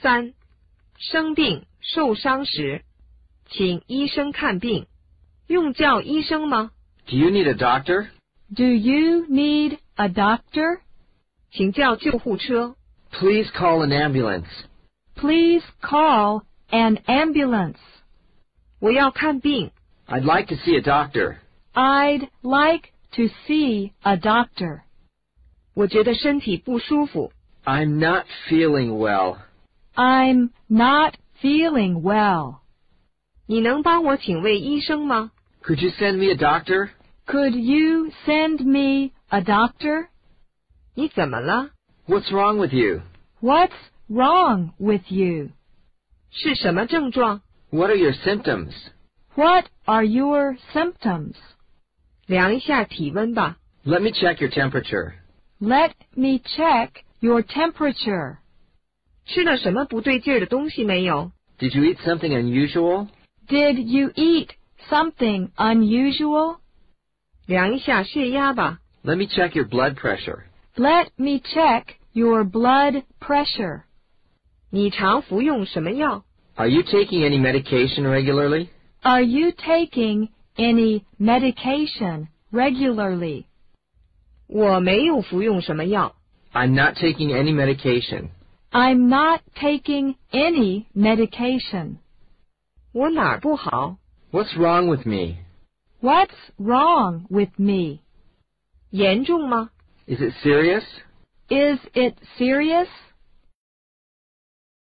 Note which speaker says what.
Speaker 1: 三、生病、受伤时，请医生看病。用叫医生吗？
Speaker 2: Do you need a doctor?
Speaker 3: Do you need a doctor?
Speaker 1: 请叫救护车。
Speaker 2: Please call an ambulance.
Speaker 3: Please call an ambulance.
Speaker 1: 我要看病。
Speaker 2: I'd like to see a doctor.
Speaker 3: I'd like to see a doctor.
Speaker 1: 我觉得身体不舒服。
Speaker 2: I'm not feeling well.
Speaker 3: I'm not feeling well.
Speaker 1: 你能帮我请位医生吗？
Speaker 2: Could you send me a doctor?
Speaker 3: Could you send me a doctor?
Speaker 1: 你怎么了？
Speaker 2: What's wrong with you?
Speaker 3: What's wrong with you?
Speaker 1: 是什么症状？
Speaker 2: What are your symptoms?
Speaker 3: What are your symptoms?
Speaker 1: 量一下体温吧。
Speaker 2: Let me check your temperature.
Speaker 3: Let me check your temperature.
Speaker 1: 吃了什么不对劲儿的东西没有？
Speaker 2: Did you eat something unusual?
Speaker 3: Did you eat something unusual?
Speaker 1: 量一下血压吧。
Speaker 2: Let me check your blood pressure.
Speaker 3: Let me check your blood pressure.
Speaker 1: 你常服用什么药？
Speaker 2: Are you taking any medication regularly?
Speaker 3: Are you taking any medication regularly?
Speaker 1: 我没有服用什么药。
Speaker 2: I'm not taking any medication.
Speaker 3: I'm not taking any medication.
Speaker 1: 我哪儿不好？
Speaker 2: What's wrong with me?
Speaker 3: What's wrong with me?
Speaker 1: 严重吗？
Speaker 2: Is it serious?
Speaker 3: Is it serious?